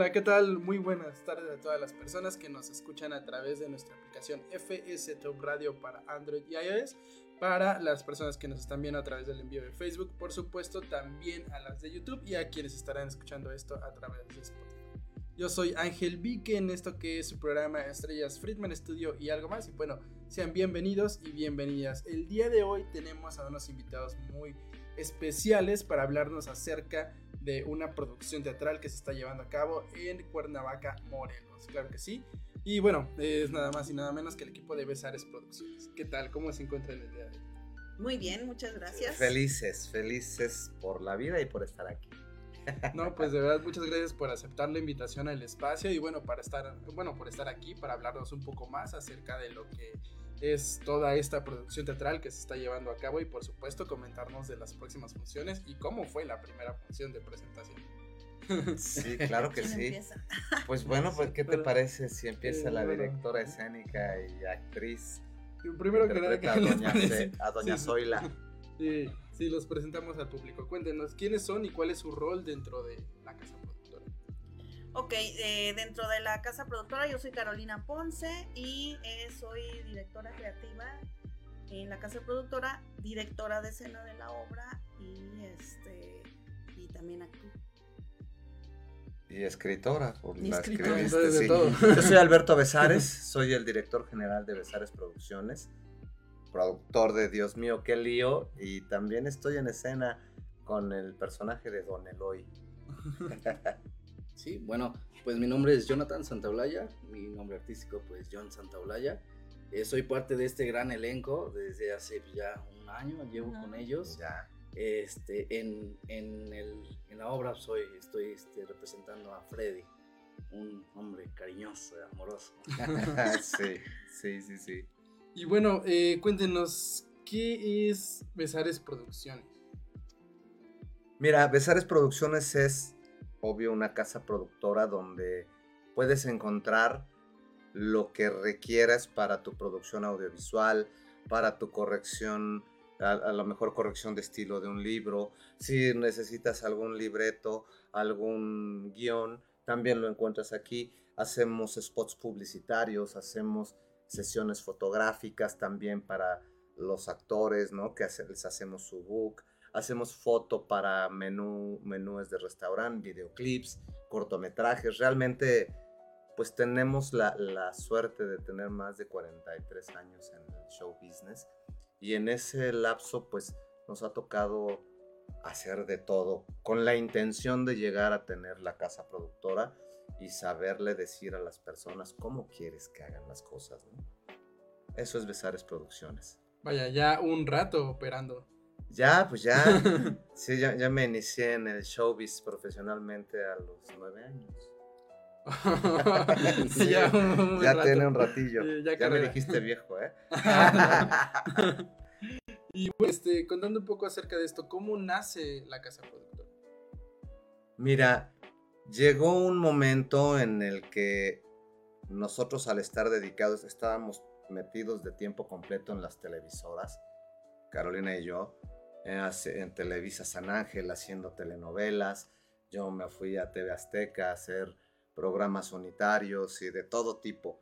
Hola, ¿qué tal? Muy buenas tardes a todas las personas que nos escuchan a través de nuestra aplicación FS Top Radio para Android y iOS. Para las personas que nos están viendo a través del envío de Facebook, por supuesto, también a las de YouTube y a quienes estarán escuchando esto a través de Spotify. Yo soy Ángel Vique en esto que es su programa Estrellas Friedman Studio y algo más. Y bueno, sean bienvenidos y bienvenidas. El día de hoy tenemos a unos invitados muy especiales para hablarnos acerca de una producción teatral que se está llevando a cabo en Cuernavaca, Morelos. Claro que sí. Y bueno, es nada más y nada menos que el equipo de Besares Producciones. ¿Qué tal? ¿Cómo se encuentran el día de hoy? Muy bien, muchas gracias. Felices, felices por la vida y por estar aquí. No, pues de verdad muchas gracias por aceptar la invitación al espacio y bueno, para estar, bueno, por estar aquí para hablarnos un poco más acerca de lo que es toda esta producción teatral que se está llevando a cabo y por supuesto comentarnos de las próximas funciones y cómo fue la primera función de presentación. Sí, claro que ¿Quién sí. empieza? Pues bueno, pues ¿qué te Pero- parece si empieza Eh, la bueno. directora escénica y actriz? Primero que nada, interpreta ¿qué a doña? Ce- a doña Sí, sí. Zoila. Sí, sí, los presentamos al público. Cuéntenos quiénes son y cuál es su rol dentro de la casa productora. Ok, eh, dentro de la casa productora yo soy Carolina Ponce y eh, soy directora creativa en la casa productora, directora de escena de la obra y este y también actúo. Y escritora, por Y la escritora. escribiste, sí. todo. Yo soy Alberto Besares, soy el director general de Besares Producciones, productor de Dios mío, qué lío, y también estoy en escena con el personaje de Don Eloy. Sí, bueno, pues mi nombre es Jonathan Santaolalla, mi nombre artístico pues John Santaolalla. Eh, soy parte de este gran elenco desde hace ya un año, llevo con ellos. Ya. Este, en, en, el- en la obra soy, estoy este, representando a Freddy, un hombre cariñoso y amoroso. sí, sí, sí, sí. Y bueno, eh, cuéntenos, ¿qué es Besares Producciones? Mira, Besares Producciones es, obvio, una casa productora donde puedes encontrar lo que requieras para tu producción audiovisual, para tu corrección, a, lo mejor corrección de estilo de un libro. Si necesitas algún libreto, algún guion, también lo encuentras aquí. Hacemos spots publicitarios, hacemos sesiones fotográficas también para los actores, ¿no? Que les hacemos su book hacemos foto para menú, menúes de restaurante, videoclips, cortometrajes. Realmente, pues tenemos la, suerte de tener más de 43 años en el show business y en ese lapso, pues nos ha tocado hacer de todo con la intención de llegar a tener la casa productora y saberle decir a las personas cómo quieres que hagan las cosas. Eso es Besares Producciones. Vaya, ya un rato operando. Ya, pues ya. Sí, ya, ya me inicié en el showbiz profesionalmente a los nueve años. Sí, ya ya tiene un ratillo. Sí, ya ya me dijiste viejo, ¿eh? y bueno, este, contando un poco acerca de esto, ¿cómo nace la casa productora? Mira, llegó un momento en el que nosotros al estar dedicados estábamos metidos de tiempo completo en las televisoras, Carolina y yo, en, hace- en Televisa San Ángel haciendo telenovelas. Yo me fui a TV Azteca a hacer programas unitarios y de todo tipo.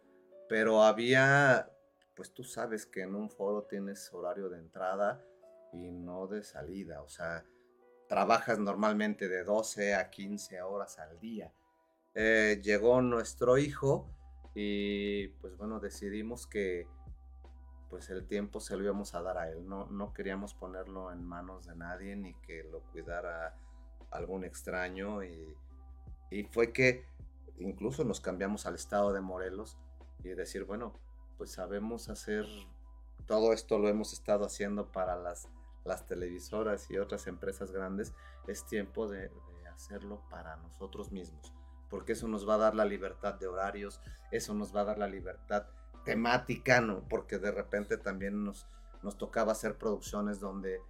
Pero había, pues tú sabes que en un foro tienes horario de entrada y no de salida. O sea, trabajas normalmente de 12 a 15 horas al día. Eh, llegó nuestro hijo y pues bueno, decidimos que pues el tiempo se lo íbamos a dar a él. No, no queríamos ponerlo en manos de nadie ni que lo cuidara algún extraño y, y fue que incluso nos cambiamos al estado de Morelos y decir, bueno, pues sabemos hacer todo esto lo hemos estado haciendo para las, las televisoras y otras empresas grandes, es tiempo de, de hacerlo para nosotros mismos, porque eso nos va a dar la libertad de horarios, eso nos va a dar la libertad temática, ¿no? Porque de repente también nos, nos tocaba hacer producciones donde,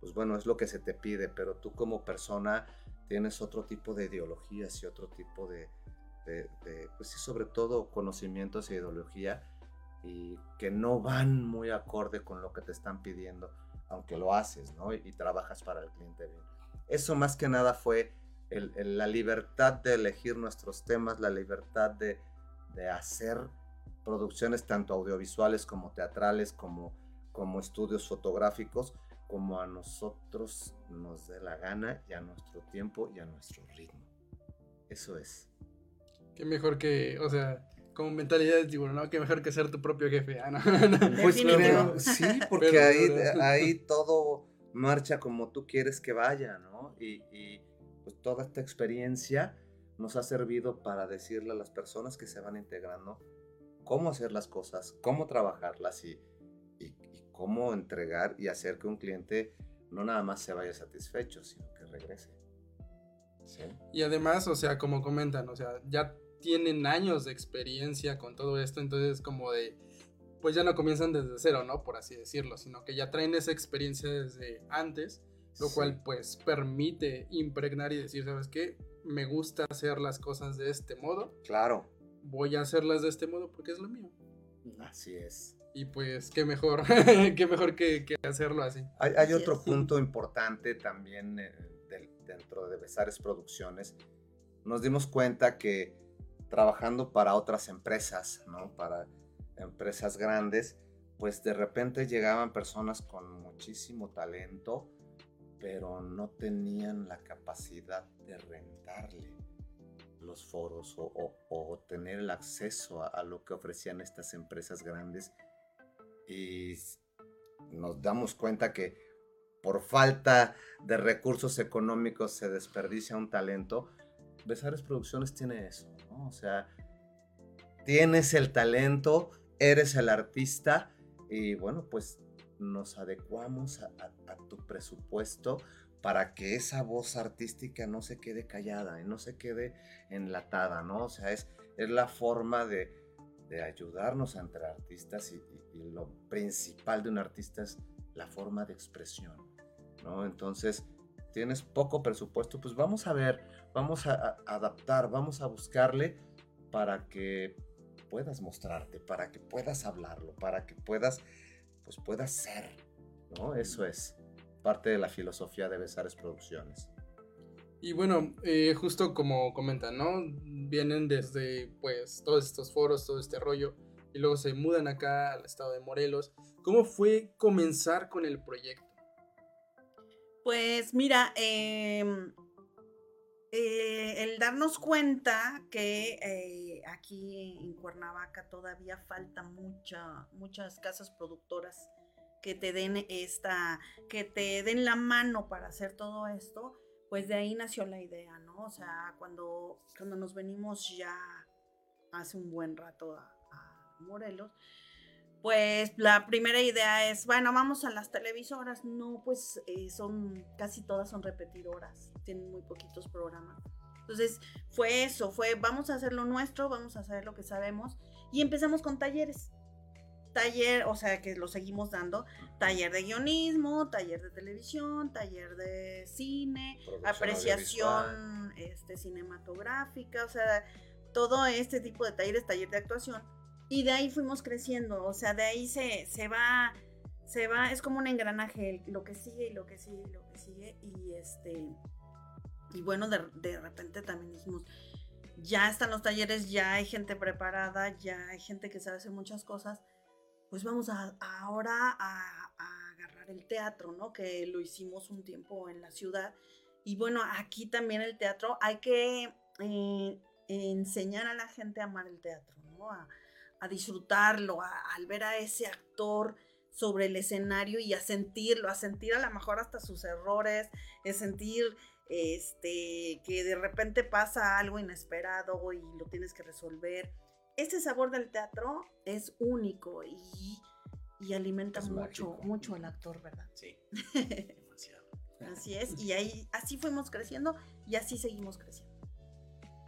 pues bueno, es lo que se te pide, pero tú como persona tienes otro tipo de ideologías y otro tipo de, de- de, pues sí, sobre todo conocimientos e ideología y que no van muy acorde con lo que te están pidiendo, aunque lo haces, ¿no? Y, y trabajas para el cliente bien. Eso más que nada fue el- el- la libertad de elegir nuestros temas, la libertad de, de hacer producciones tanto audiovisuales como teatrales, como, como estudios fotográficos, como a nosotros nos dé la gana y a nuestro tiempo y a nuestro ritmo. Eso es. Qué mejor que, o sea, como mentalidad de tiburón, ¿no? Qué mejor que ser tu propio jefe. Ah, no, no. Pues creo, sí, porque Pero- ahí, pero- ahí todo marcha como tú quieres que vaya, ¿no? Y, y, pues toda esta experiencia nos ha servido para decirle a las personas que se van integrando cómo hacer las cosas, cómo trabajarlas y, y- y cómo entregar y hacer que un cliente no nada más se vaya satisfecho, sino que regrese. ¿Sí? Y además, o sea, como comentan, o sea, ya tienen años de experiencia con todo esto, entonces como de, pues ya no comienzan desde cero, ¿no? Por así decirlo, sino que ya traen esa experiencia desde antes, lo Sí. cual pues permite impregnar y decir, ¿sabes qué? Me gusta hacer las cosas de este modo, Claro, voy a hacerlas de este modo porque es lo mío. así es. Y pues qué mejor, qué mejor que, que hacerlo así. Hay, hay Así otro es. punto importante también eh, del- dentro de Besares Producciones. Nos dimos cuenta que trabajando para otras empresas, ¿no? Para empresas grandes, pues de repente llegaban personas con muchísimo talento, pero no tenían la capacidad de rentarle los foros o, o- o tener el acceso a, a lo que ofrecían estas empresas grandes. Y nos damos cuenta que por falta de recursos económicos se desperdicia un talento. Besares Producciones tiene eso, ¿no? O sea, tienes el talento, eres el artista y bueno, pues nos adecuamos a, a- a tu presupuesto para que esa voz artística no se quede callada y no se quede enlatada, ¿no? O sea, es, es la forma de, de ayudarnos entre artistas y, y- y lo principal de un artista es la forma de expresión, ¿no? Entonces, tienes poco presupuesto, pues vamos a ver, vamos a, a- adaptar, vamos a buscarle para que puedas mostrarte, para que puedas hablarlo, para que puedas, pues puedas ser, ¿no? Eso es parte de la filosofía de Besares Producciones. Y bueno, eh, justo como comentan, ¿no? Vienen desde pues todos estos foros, todo este rollo, y luego se mudan acá al estado de Morelos. ¿Cómo fue comenzar con el proyecto? Pues mira, em, eh, el darnos cuenta que eh, aquí en Cuernavaca todavía falta mucha, muchas casas productoras que te den esta, que te den la mano para hacer todo esto, pues de ahí nació la idea, ¿no? O sea, cuando, cuando nos venimos ya hace un buen rato a, Morelos, pues la primera idea es, bueno, vamos a las televisoras. No, pues eh, son, casi todas son repetidoras, tienen muy poquitos programas. Entonces fue eso, fue, vamos a hacer lo nuestro, vamos a hacer lo que sabemos. Y empezamos con talleres. Taller, o sea, que lo seguimos dando, taller de guionismo, taller de televisión, taller de cine, Producción apreciación este, cinematográfica, o sea, todo este tipo de talleres, taller de actuación. Y de ahí fuimos creciendo, o sea, de ahí se, se va, se va, es como un engranaje, lo que sigue y lo que sigue y lo que sigue. Y este, y bueno, de, de repente también dijimos, ya están los talleres, ya hay gente preparada, ya hay gente que sabe hacer muchas cosas, pues vamos a, ahora a, a agarrar el teatro, ¿no? Que lo hicimos un tiempo en la ciudad. Y bueno, aquí también el teatro, hay que eh, enseñar a la gente a amar el teatro, ¿no? A, a disfrutarlo, al ver a ese actor sobre el escenario y a sentirlo, a sentir a lo mejor hasta sus errores, a sentir este que de repente pasa algo inesperado y lo tienes que resolver. Ese sabor del teatro es único y, y alimenta Es mucho, mágico. mucho al actor, ¿verdad? Sí, demasiado. Así es, y ahí así fuimos creciendo y así seguimos creciendo.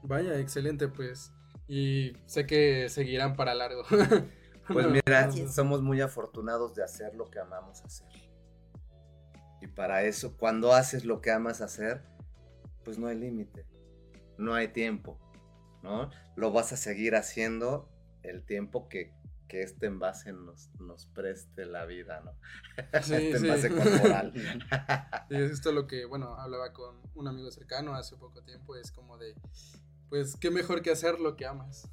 Vaya, excelente, pues. Y sé que seguirán para largo. Pues No, mira, somos muy afortunados de hacer lo que amamos hacer. Y para eso, cuando haces lo que amas hacer, pues no hay límite, no hay tiempo, ¿no? Lo vas a seguir haciendo el tiempo que, que este envase nos, nos preste la vida, ¿no? Sí, este sí. envase corporal. Y es esto lo que, bueno, hablaba con un amigo cercano hace poco tiempo, es como de, pues, qué mejor que hacer lo que amas.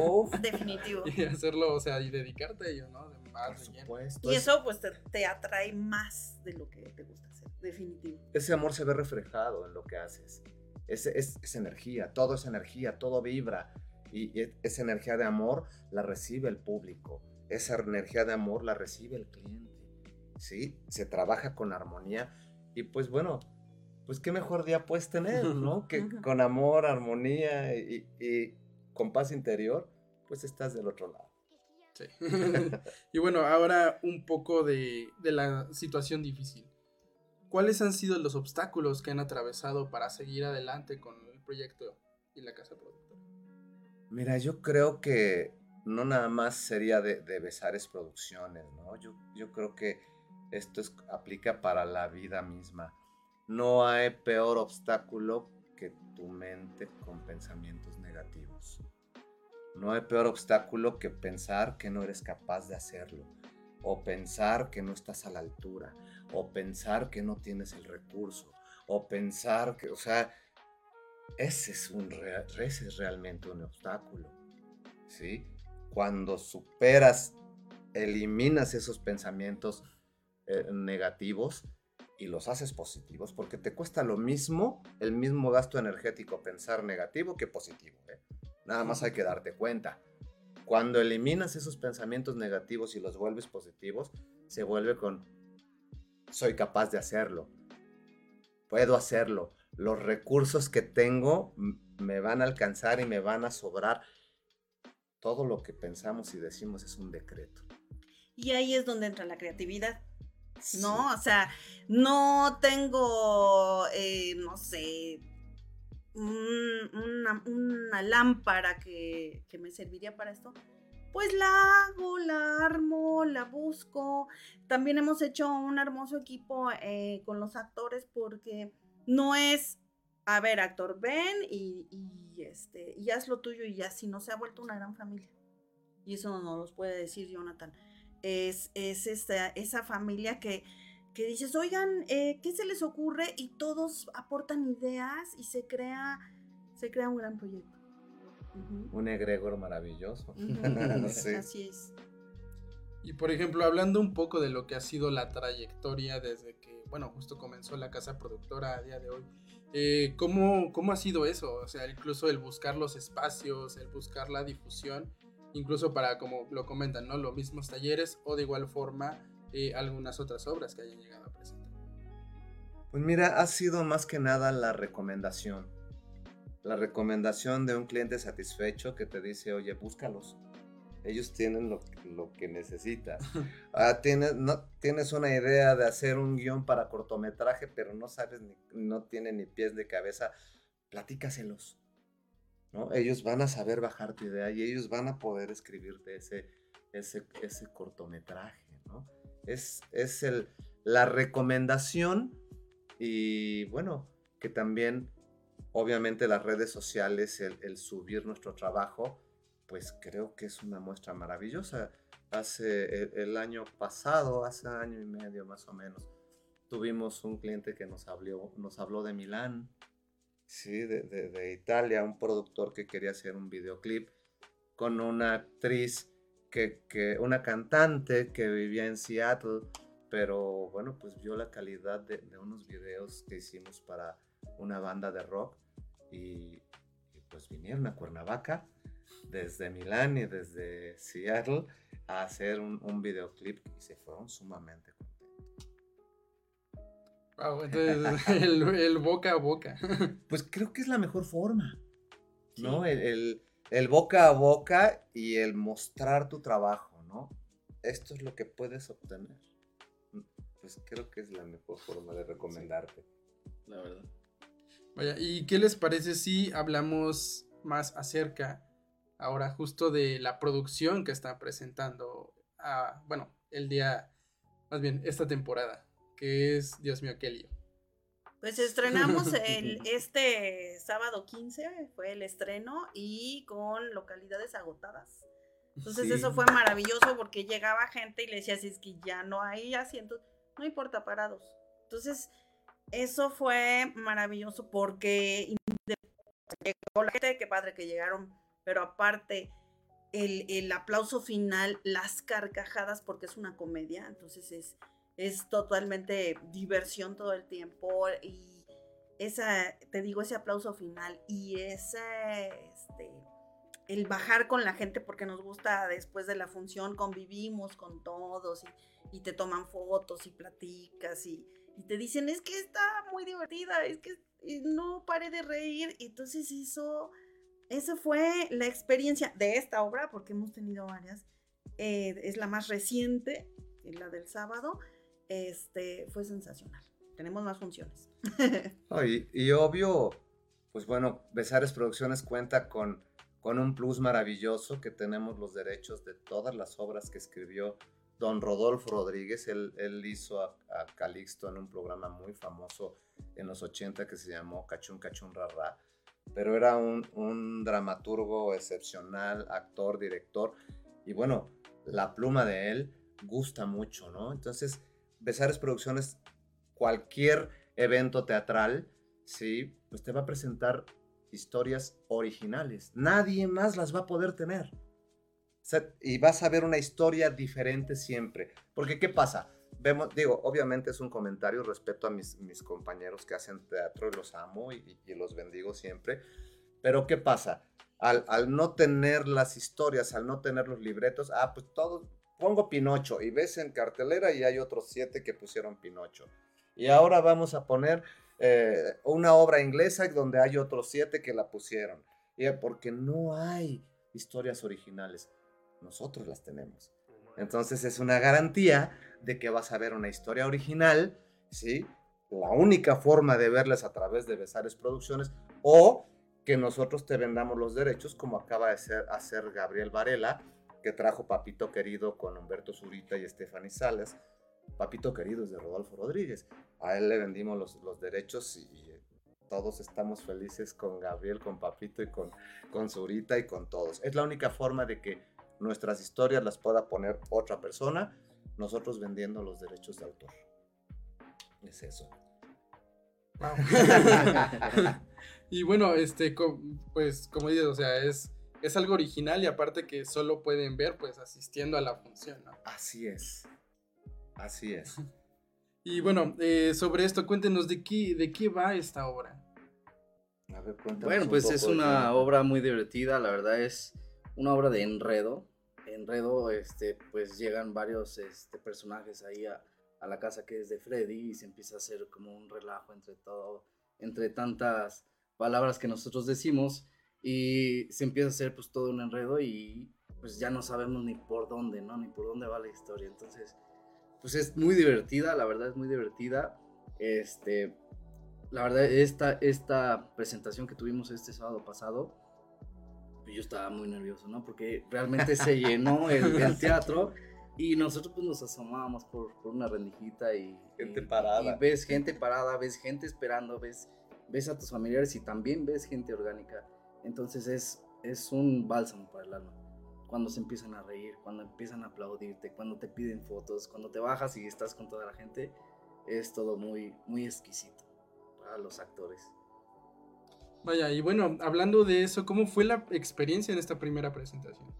Uf, Definitivo. y hacerlo, o sea, y dedicarte a ello, ¿no? De por más lleno. supuesto. Y es- eso pues te, te atrae más de lo que te gusta hacer, definitivo. ese amor se ve reflejado en lo que haces. Es, es energía, todo es energía, todo vibra. Y, y esa energía de amor la recibe el público. Esa energía de amor la recibe el cliente. ¿Sí? Se trabaja con armonía. Y pues bueno, pues qué mejor día puedes tener, ¿no? Que con amor, armonía y, y con paz interior, pues estás del otro lado. Sí. y bueno, ahora un poco de, de la situación difícil. ¿Cuáles han sido los obstáculos que han atravesado para seguir adelante con el proyecto y la casa productora? Mira, yo creo que no nada más sería de, de Besares Producciones, ¿no? Yo, yo creo que esto es- aplica para la vida misma. No hay peor obstáculo que tu mente con pensamientos negativos. No hay peor obstáculo que pensar que no eres capaz de hacerlo, o pensar que no estás a la altura, o pensar que no tienes el recurso, o pensar que, o sea, ese es, un ese es realmente un obstáculo. ¿sí? Cuando superas, eliminas esos pensamientos eh, negativos y los haces positivos, porque te cuesta lo mismo, el mismo gasto energético pensar negativo que positivo. ¿eh? Nada más hay que darte cuenta. Cuando eliminas esos pensamientos negativos y los vuelves positivos, se vuelve con, soy capaz de hacerlo, puedo hacerlo, los recursos que tengo me van a alcanzar y me van a sobrar. Todo lo que pensamos y decimos es un decreto. Y ahí es donde entra la creatividad. ¿no? O sea, no tengo, eh, no sé, un- una, una lámpara que, que me serviría para esto. Pues la hago, la armo, la busco. También hemos hecho un hermoso equipo eh, con los actores porque no es, a ver, actor, ven y, y, este, y haz lo tuyo y ya, sino se ha vuelto una gran familia. Y eso no nos puede decir Jonathan. Es, es esta, esa familia que, que dices, oigan, eh, ¿qué se les ocurre? Y todos aportan ideas y se crea, se crea un gran proyecto. Un egregor maravilloso. Sí. Así es. Y por ejemplo, hablando un poco de lo que ha sido la trayectoria desde que, bueno, justo comenzó la casa productora a día de hoy, eh, ¿cómo, ¿cómo ha sido eso? O sea, incluso el buscar los espacios, el buscar la difusión, incluso para, como lo comentan, ¿no? Los mismos talleres o de igual forma eh, algunas otras obras que hayan llegado a presentar. Pues mira, ha sido más que nada la recomendación. La recomendación de un cliente satisfecho que te dice, oye, búscalos. Ellos tienen lo, lo que necesitas. Ah, tienes, no, tienes una idea de hacer un guion para cortometraje, pero no sabes, ni, no tiene ni pies de cabeza. Platícaselos. ¿no? Ellos van a saber bajar tu idea y ellos van a poder escribirte ese, ese, ese cortometraje. ¿no? Es, es el, la recomendación y bueno, que también obviamente las redes sociales, el, subir nuestro trabajo, pues creo que es una muestra maravillosa. Hace el, el año pasado, hace año y medio más o menos, tuvimos un cliente que nos habló, nos habló de Milán, sí, de, de- Italia, un productor que quería hacer un videoclip con una actriz, que, que, una cantante que vivía en Seattle, pero bueno, pues vio la calidad de unos videos que hicimos para una banda de rock y, y pues vinieron a Cuernavaca desde Milán y desde Seattle a hacer un, un videoclip y se fueron sumamente contentos. Wow, entonces el, el boca a boca. Pues creo que es la mejor forma, ¿no? Sí. El, el- el boca a boca y el mostrar tu trabajo, ¿no? esto es lo que puedes obtener. Pues creo que es la mejor forma de recomendarte. La verdad. Vaya, ¿y qué les parece si hablamos más acerca ahora justo de la producción que está presentando, a, bueno, el día, más bien, esta temporada, que es, Dios mío, qué lío. Pues estrenamos el, este sábado 15, fue el estreno y con localidades agotadas. Entonces Sí. eso fue maravilloso porque llegaba gente y le decía, si es que ya no hay asientos, no importa, parados. Entonces eso fue maravilloso porque llegó la gente, qué padre que llegaron, pero aparte el, el aplauso final, las carcajadas, porque es una comedia, entonces es, es totalmente diversión todo el tiempo y esa, te digo, ese aplauso final y ese, este, el bajar con la gente porque nos gusta después de la función, convivimos con todos y, y te toman fotos y platicas y, y te dicen, es que está muy divertida, es que no pare de reír. Entonces eso, eso fue la experiencia de esta obra, porque hemos tenido varias. eh, es la más reciente, la del sábado. Este, fue sensacional. Tenemos más funciones. Y, y obvio, pues bueno, Besares Producciones cuenta con, con un plus maravilloso que tenemos los derechos de todas las obras que escribió don Rodolfo Rodríguez. Él, hizo a, a Calixto en un programa muy famoso en los 80 que se llamó Cachún Cachún Rarra. Pero era un, un dramaturgo excepcional, actor, director. Y bueno, la pluma de él gusta mucho, ¿no? Entonces, Besares Producciones, cualquier evento teatral, ¿sí? Pues te va a presentar historias originales. Nadie más las va a poder tener. Sea, y vas a ver una historia diferente siempre. Porque, ¿qué pasa? Vemos, digo, obviamente es un comentario respecto a mis, mis compañeros que hacen teatro y los amo y, y los bendigo siempre. Pero, ¿qué pasa? Al, al no tener las historias, al no tener los libretos, ah, pues todos, pongo Pinocho y ves en cartelera y hay otros siete que pusieron Pinocho. Y ahora vamos a poner eh, una obra inglesa donde hay otros siete que la pusieron. Y eh, porque no hay historias originales. Nosotros las tenemos. Entonces es una garantía de que vas a ver una historia original, ¿sí? La única forma de verlas a través de Besares Producciones o que nosotros te vendamos los derechos como acaba de ser, hacer Gabriel Varela, que trajo Papito Querido con Humberto Zurita y Stephanie Sales. Papito Querido es de Rodolfo Rodríguez. A él le vendimos los, los derechos y, y todos estamos felices con Gabriel, con Papito y con, con Zurita y con todos. Es la única forma de que nuestras historias las pueda poner otra persona, nosotros vendiendo los derechos de autor. Es eso. Wow. y bueno, este, pues como dices, o sea, es, es algo original y aparte que solo pueden ver pues asistiendo a la función, ¿no? Así es. Así es. Y bueno, eh, sobre esto, cuéntenos de qué, de qué va esta obra. A ver, cuéntanos Bueno, un pues es una obra muy divertida, la verdad es una obra de enredo. Enredo, este, pues llegan varios este, personajes ahí a, a la casa que es de Freddy y se empieza a hacer como un relajo entre todo, entre tantas palabras que nosotros decimos y se empieza a hacer pues todo un enredo y pues ya no sabemos ni por dónde, ¿no? Ni por dónde va la historia. Entonces, pues es muy divertida, la verdad es muy divertida. Este, la verdad, esta, esta presentación que tuvimos este sábado pasado, yo estaba muy nervioso, ¿no? Porque realmente se llenó el, el teatro y nosotros pues nos asomábamos por, por una rendijita y... Gente y- parada. Y ves gente parada, ves gente esperando, ves, ves a tus familiares y también ves gente orgánica. Entonces es, es un bálsamo para el alma. Cuando se empiezan a reír, cuando empiezan a aplaudirte, cuando te piden fotos, cuando te bajas y estás con toda la gente, es todo muy, muy exquisito para los actores. Vaya, y bueno, hablando de eso, ¿cómo fue la experiencia en esta primera presentación?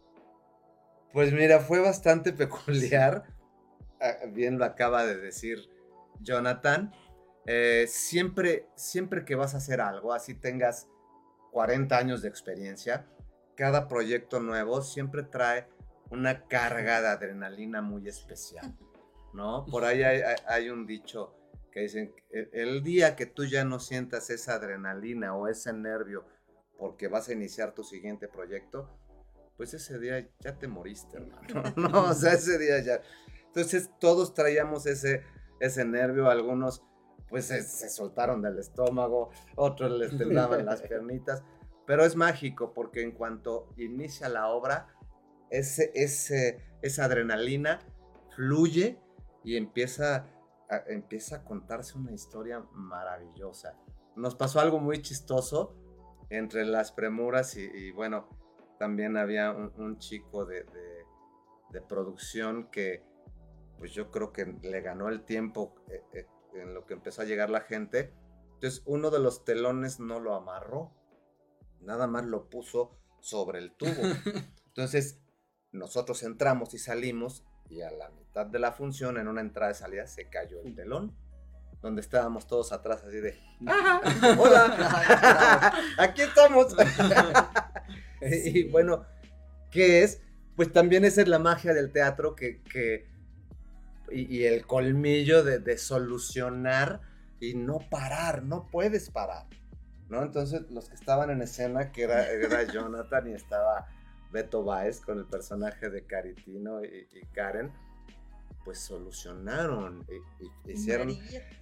Pues mira, fue bastante peculiar. Ah, Bien lo acaba de decir Jonathan. Eh, siempre, siempre que vas a hacer algo, así tengas 40 años de experiencia, cada proyecto nuevo siempre trae una carga de adrenalina muy especial, ¿no? Por ahí hay, un dicho que dicen, "El- el día que tú ya no sientas esa adrenalina o ese nervio porque vas a iniciar tu siguiente proyecto, pues ese día ya te moriste, hermano. No, o sea, ese día ya. Entonces todos traíamos ese, ese nervio, algunos pues se, se soltaron del estómago, otros les temblaban las piernitas, pero es mágico porque en cuanto inicia la obra, ese, ese, esa adrenalina fluye y empieza empieza a contarse una historia maravillosa. Nos pasó algo muy chistoso entre las premuras y, y bueno, también había un, un chico de, de- de producción que pues yo creo que le ganó el tiempo eh, eh, en lo que empezó a llegar la gente. Entonces uno de los telones no lo amarró, nada más lo puso sobre el tubo. Entonces nosotros entramos y salimos y a la mitad de la función, en una entrada y salida, se cayó el telón. Donde estábamos todos atrás así de, "Ah, hola, aquí estamos. y bueno, ¿qué es? Pues también esa es la magia del teatro que, que- y, y el colmillo de, de solucionar y no parar, no puedes parar, ¿no? Entonces los que estaban en escena, que era, era Jonathan y estaba Beto Baez con el personaje de Caritino y, y Karen, pues solucionaron, y- y hicieron,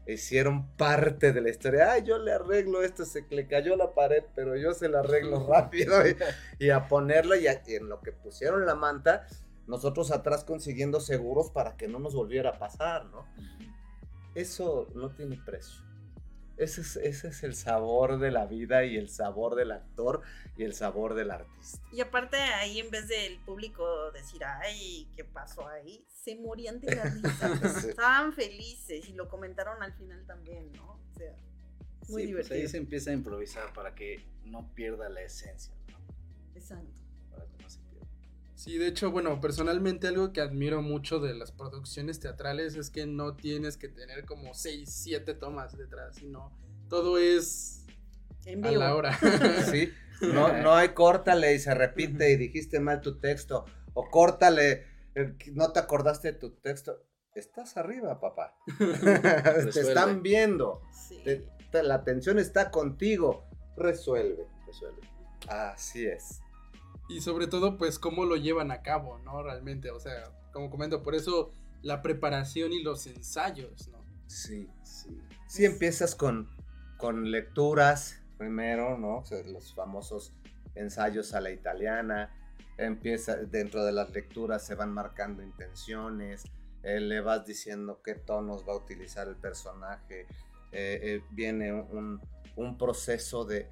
hicieron parte de la historia. Ay, yo le arreglo esto, se le cayó la pared, pero yo se la arreglo rápido. Y, a ponerla y, a- y en lo que pusieron la manta, nosotros atrás consiguiendo seguros para que no nos volviera a pasar, ¿no? Eso no tiene precio. Ese es, ese es el sabor de la vida y el sabor del actor y el sabor del artista. Y aparte ahí en vez del público decir, ay, ¿qué pasó ahí? Se morían de la risa. Sí. Estaban felices y lo comentaron al final también, ¿no? O sea, Muy Sí, pues ahí divertido. se empieza a improvisar para que no pierda la esencia, ¿no? exacto. Sí, de hecho, bueno, personalmente algo que admiro mucho de las producciones teatrales es que no tienes que tener como 6, 7 tomas detrás, sino todo es En a vivo. la hora. Sí, no, no hay córtale y se repite y dijiste mal tu texto. O córtale, no te acordaste de tu texto. Estás arriba, papá. te están viendo. Sí. Te- te- la atención está contigo. Resuelve. Resuelve. Así es. Y sobre todo, pues, cómo lo llevan a cabo, ¿no? Realmente, o sea, como comento, por eso la preparación y los ensayos, ¿no? Sí. Sí. Sí, empiezas con, con lecturas primero, ¿no? O sea, los famosos ensayos a la italiana. Empieza, dentro de las lecturas se van marcando intenciones, eh, le vas diciendo qué tonos va a utilizar el personaje. eh, eh, viene un, un proceso de,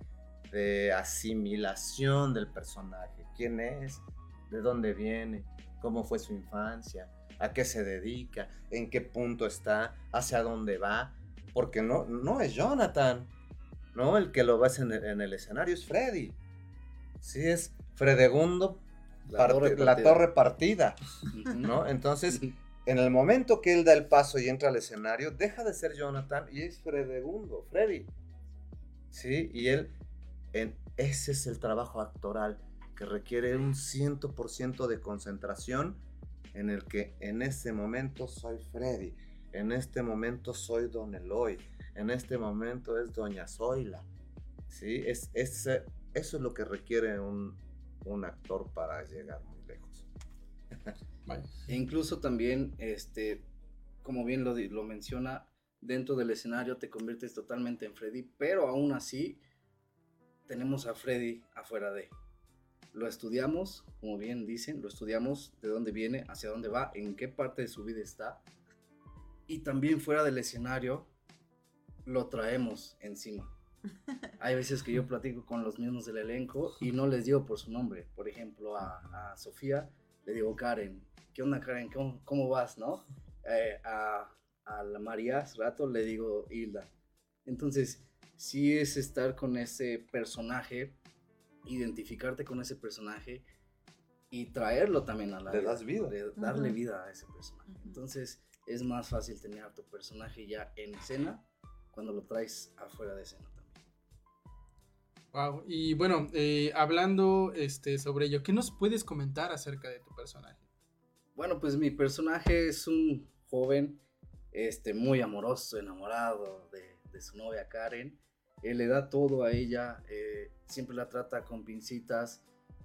de asimilación del personaje. ¿Quién es? ¿De dónde viene? ¿Cómo fue su infancia? ¿A qué se dedica? ¿En qué punto está? ¿Hacia dónde va? porque no, no es Jonathan, ¿no? El que lo ves en el, en el escenario es Freddy. Sí, es Fredegundo, La parte- torre la partida. torre partida, Ujú. ¿no? Entonces, en el momento que él da el paso y entra al escenario, deja de ser Jonathan y es Fredegundo, Freddy. Sí, y él, en, ese es el trabajo actoral que requiere un 100% de concentración en el que en este momento soy Freddy, en este momento soy Don Eloy, en este momento es Doña Zoila. Sí, es, es, eso es lo que requiere un, un actor para llegar muy lejos. E incluso también, este, como bien lo, lo menciona, dentro del escenario te conviertes totalmente en Freddy, pero aún así tenemos a Freddy afuera de. Lo estudiamos, como bien dicen, lo estudiamos de dónde viene, hacia dónde va, en qué parte de su vida está. Y también fuera del escenario lo traemos encima. Hay veces que yo platico con los mismos del elenco y no les digo por su nombre. Por ejemplo, a, a Sofía le digo Karen. ¿Qué onda Karen? ¿Cómo, cómo vas? ¿No? Eh, a, a la María hace rato le digo Hilda. Entonces, sí es estar con ese personaje, identificarte con ese personaje y traerlo también a la Le das vida. de darle vida a ese personaje. Entonces, es más fácil tener a tu personaje ya en escena cuando lo traes afuera de escena también. Wow. Y bueno, eh, hablando este, sobre ello, ¿qué nos puedes comentar acerca de tu personaje? Bueno, pues mi personaje es un joven este, muy amoroso, enamorado de, de su novia Karen. Él le da todo a ella, eh, siempre la trata con pincitas.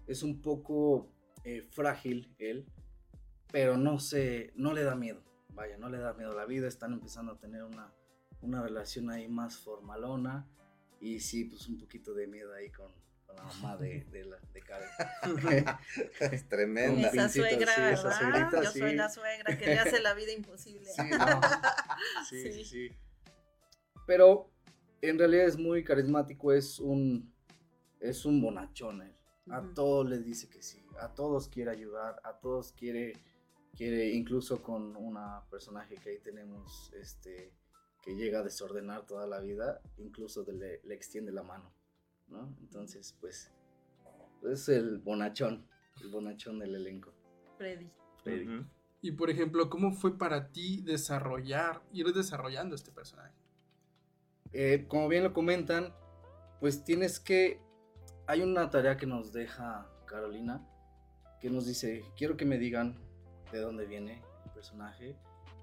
Es un poco eh, frágil él, pero no se, no le da miedo, vaya, no le da miedo la vida, están empezando a tener una, una relación ahí más formalona y sí, pues un poquito de miedo ahí con, con la mamá de, de, la, de Karen. Es tremenda. Esa pincito, suegra, sí, esa ¿verdad? suegrita, Yo soy sí. la suegra que le hace la vida imposible. Sí, no. sí, Sí. sí, sí. Pero en realidad es muy carismático, es un, es un bonachón. él. A todos les dice que sí, a todos quiere ayudar, a todos quiere, quiere incluso con una personaje que ahí tenemos, este, que llega a desordenar toda la vida, incluso de- le, le extiende la mano, ¿no? Entonces, pues, es el bonachón, el bonachón del elenco. Freddy. Freddy. Ujú. Y por ejemplo, ¿cómo fue para ti desarrollar, ir desarrollando este personaje? Eh, como bien lo comentan, pues tienes que... Hay una tarea que nos deja Carolina, que nos dice, quiero que me digan de dónde viene el personaje,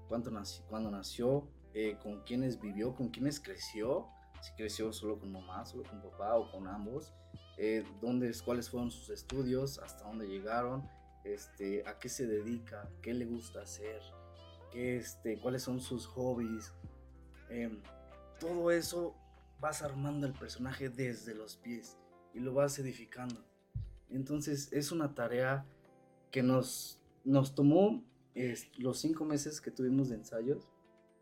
cuánto naci- cuándo nació, eh, con quiénes vivió, con quiénes creció, si creció solo con mamá, solo con papá o con ambos, eh, dónde, cuáles fueron sus estudios, hasta dónde llegaron, este, a qué se dedica, qué le gusta hacer, qué, este, cuáles son sus hobbies. em, todo eso vas armando el personaje desde los pies y lo vas edificando. Entonces es una tarea que nos, nos tomó los cinco meses que tuvimos de ensayos,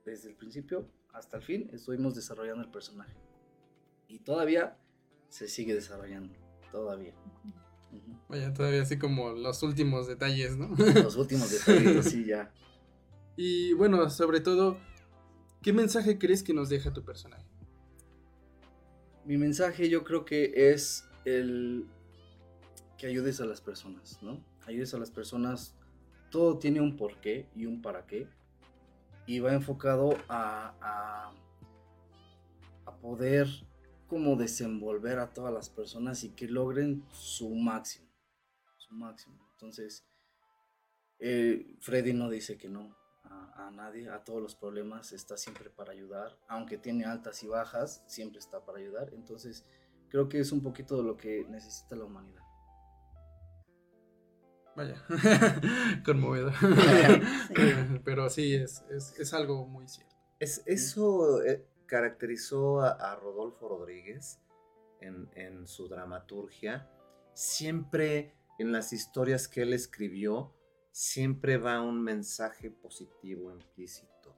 desde el principio hasta el fin, estuvimos desarrollando el personaje. Y todavía se sigue desarrollando, todavía. Vaya, todavía así como los últimos detalles, ¿no? Los últimos detallitos, sí, ya. y bueno, sobre todo, ¿qué mensaje crees que nos deja tu personaje? Mi mensaje yo creo que es el que ayudes a las personas, ¿no? Ayudes a las personas. Todo tiene un porqué y un para qué. Y va enfocado a, a, poder como desenvolver a todas las personas y que logren su máximo. Su máximo. Entonces, eh, Freddy no dice que no a, a nadie, a todos los problemas, está siempre para ayudar, aunque tiene altas y bajas, siempre está para ayudar. Entonces, creo que es un poquito de lo que necesita la humanidad. Vaya, conmovedor. Pero sí, es, es, es algo muy cierto. Es, eso eh, caracterizó a, a Rodolfo Rodríguez en, en su dramaturgia. Siempre en las historias que él escribió, siempre va un mensaje positivo implícito,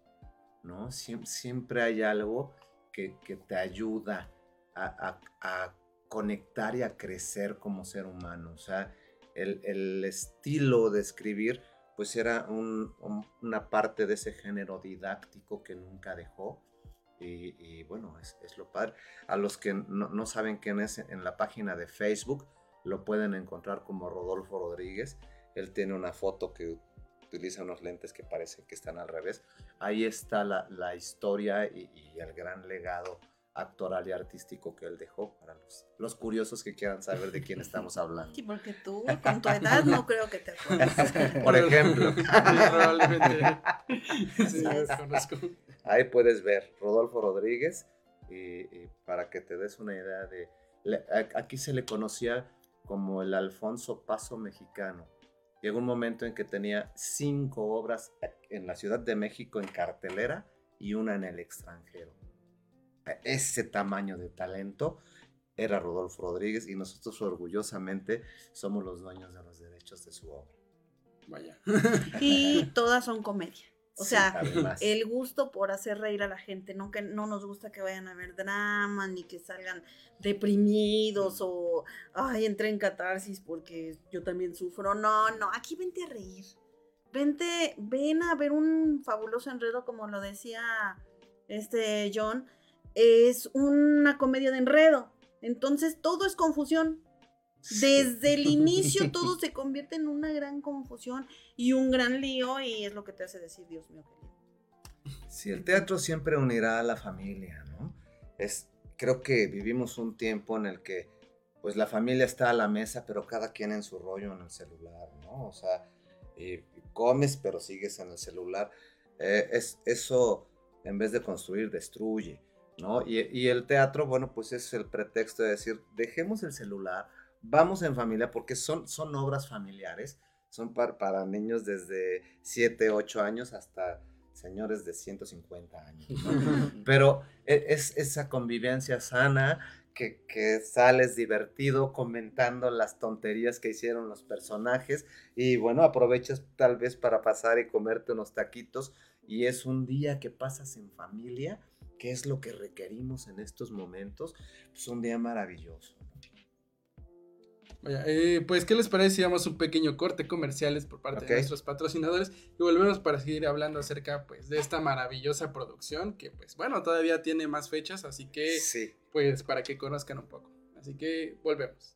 ¿no? Siem- siempre hay algo que, que te ayuda a, a- conectar y a crecer como ser humano. O sea, el, el estilo de escribir pues era un- una parte de ese género didáctico que nunca dejó. Y, y bueno, es, es lo padre. A los que no, no saben quién es, en la página de Facebook lo pueden encontrar como Rodolfo Rodríguez. Él tiene una foto que utiliza unos lentes que parecen que están al revés. Ahí está la, la historia y, y el gran legado actoral y artístico que él dejó para los, los curiosos que quieran saber de quién estamos hablando. Sí, porque tú, con tu edad, no creo que te acuerdes. Por ejemplo. Probablemente. Sí, conozco. Ahí puedes ver Rodolfo Rodríguez y, y para que te des una idea de... le- aquí se le conocía como el Alfonso Paso mexicano. Llegó un momento en que tenía cinco obras en la Ciudad de México en cartelera y una en el extranjero. A Ese tamaño de talento era Rodolfo Rodríguez y nosotros orgullosamente somos los dueños de los derechos de su obra. Vaya. Y todas son comedia. O sea, el gusto por hacer reír a la gente, no que no nos gusta que vayan a ver drama, ni que salgan deprimidos o ay, entré en catarsis porque yo también sufro. No, no, aquí vente a reír. Vente, ven a ver un fabuloso enredo, como lo decía este John. Es una comedia de enredo. Entonces todo es confusión. Desde el inicio todo se convierte en una gran confusión y un gran lío y es lo que te hace decir, Dios mío. Sí, el teatro siempre unirá a la familia, ¿no? Es, creo que vivimos un tiempo en el que, pues, la familia está a la mesa, pero cada quien en su rollo en el celular, ¿no? O sea, y comes, pero sigues en el celular. Eh, es, eso, en vez de construir, destruye, ¿no? Y, y el teatro, bueno, pues es el pretexto de decir, dejemos el celular, vamos en familia porque son, son obras familiares, son par- para niños desde 7, 8 años hasta señores de 150 años. ¿no? Pero e- es esa convivencia sana que, que sales divertido comentando las tonterías que hicieron los personajes y bueno, aprovechas tal vez para pasar y comerte unos taquitos y es un día que pasas en familia, que es lo que requerimos en estos momentos, pues un día maravilloso. Vaya, eh, pues, ¿qué les parece si damos un pequeño corte comerciales por parte de nuestros patrocinadores y volvemos para seguir hablando acerca, pues, de esta maravillosa producción que, pues, bueno, todavía tiene más fechas, así que, Sí. pues, para que conozcan un poco. Así que volvemos.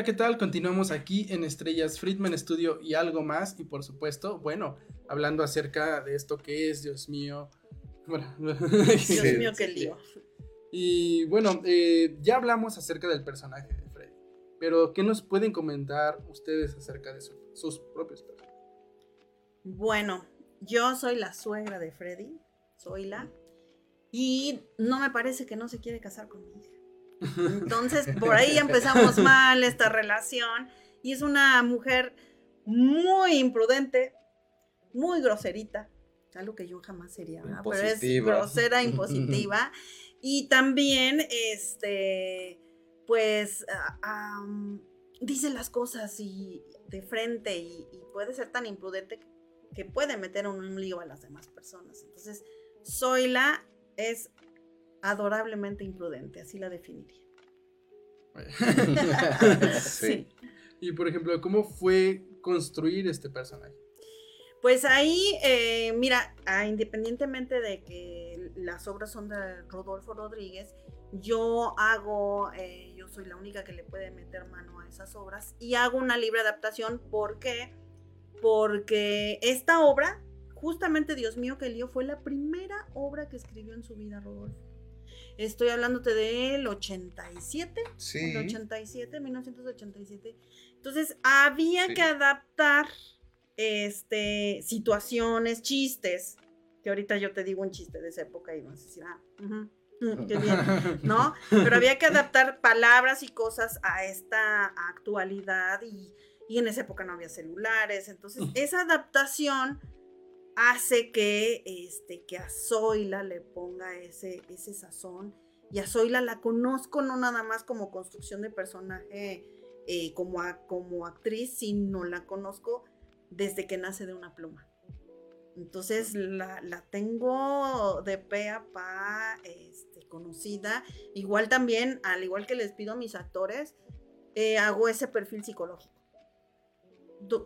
Hola, ¿qué tal? Continuamos aquí en Estrellas Friedman Studio y algo más. Y por supuesto, bueno, hablando acerca de esto que es, Dios mío. Bueno, Dios mío, qué lío. Y bueno, eh, ya hablamos acerca del personaje de Freddy. Pero, ¿qué nos pueden comentar ustedes acerca de su- sus propios personajes? Bueno, yo soy la suegra de Freddy, soy la, y no me parece que no se quiere casar con mi hija. Entonces, por ahí empezamos mal esta relación, y es una mujer muy imprudente, muy groserita, algo que yo jamás sería, ¿verdad? pero es grosera, impositiva, y también, este, pues, ah, dice las cosas y de frente y, y puede ser tan imprudente que, puede meter en un lío a las demás personas. Entonces, Zoila es adorablemente imprudente, así la definiría. Sí. Y por ejemplo, ¿cómo fue construir este personaje? Pues ahí, eh, mira, ah, independientemente de que las obras son de Rodolfo Rodríguez, yo hago, eh, yo soy la única que le puede meter mano a esas obras y hago una libre adaptación. ¿Por qué? Porque esta obra, justamente Dios mío que lío, fue la primera obra que escribió en su vida Rodolfo. Estoy hablándote del 87, Sí. el 87, 1987. Entonces, había Sí. que adaptar este, situaciones, chistes, que ahorita yo te digo un chiste de esa época y vas a decir, ah, mm, qué bien, ¿no? Pero había que adaptar palabras y cosas a esta actualidad y, y en esa época no había celulares, entonces esa adaptación hace que, este, que a Zoila le ponga ese, ese sazón y a Zoila la conozco no nada más como construcción de personaje eh, como, a- como actriz, sino la conozco desde que nace de una pluma. Entonces la, la tengo de pe a pa este, conocida. Igual también, al igual que les pido a mis actores, eh, hago ese perfil psicológico.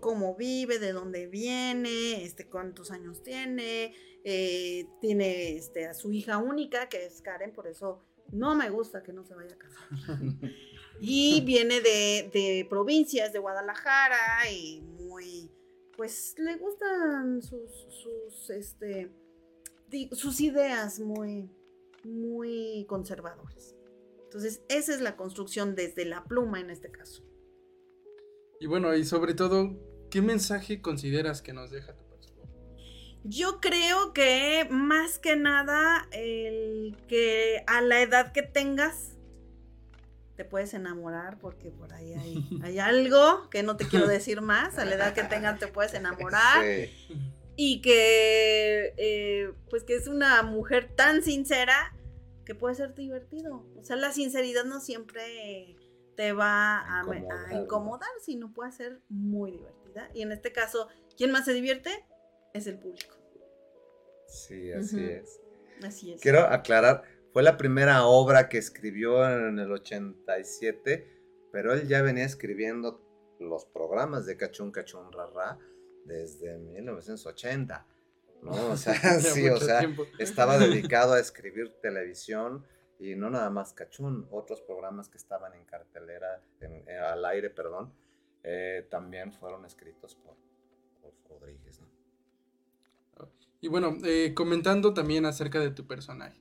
Cómo vive, de dónde viene, este, cuántos años tiene, eh, tiene este, a su hija única, que es Karen, por eso no me gusta que no se vaya a casar. Y viene de, de provincias de Guadalajara y muy, pues le gustan sus, sus, este, sus ideas muy, muy conservadoras. Entonces, esa es la construcción desde la pluma en este caso. Y bueno, y sobre todo, ¿qué mensaje consideras que nos deja tu personaje? Yo creo que más que nada el que a la edad que tengas te puedes enamorar porque por ahí hay, hay algo que no te quiero decir más, a la edad que tengas te puedes enamorar Sí. y que eh, pues que es una mujer tan sincera que puede ser divertido. O sea, la sinceridad no siempre te va a, a Incomodar, ¿no? incomodar, sino puede ser muy divertida. Y en este caso, ¿quién más se divierte? Es el público. Sí, así es. Así es. Quiero aclarar, fue la primera obra que escribió en el 87, pero él ya venía escribiendo los programas de Cachún Cachún Rarra desde 1980. ¿no? O sea, sí, o sea, tiempo. estaba dedicado a escribir televisión y no nada más Cachún, otros programas que estaban en cartelera, en- eh, al aire, perdón, eh, también fueron escritos por, por Rodríguez. ¿no? Y bueno, eh, comentando también acerca de tu personaje.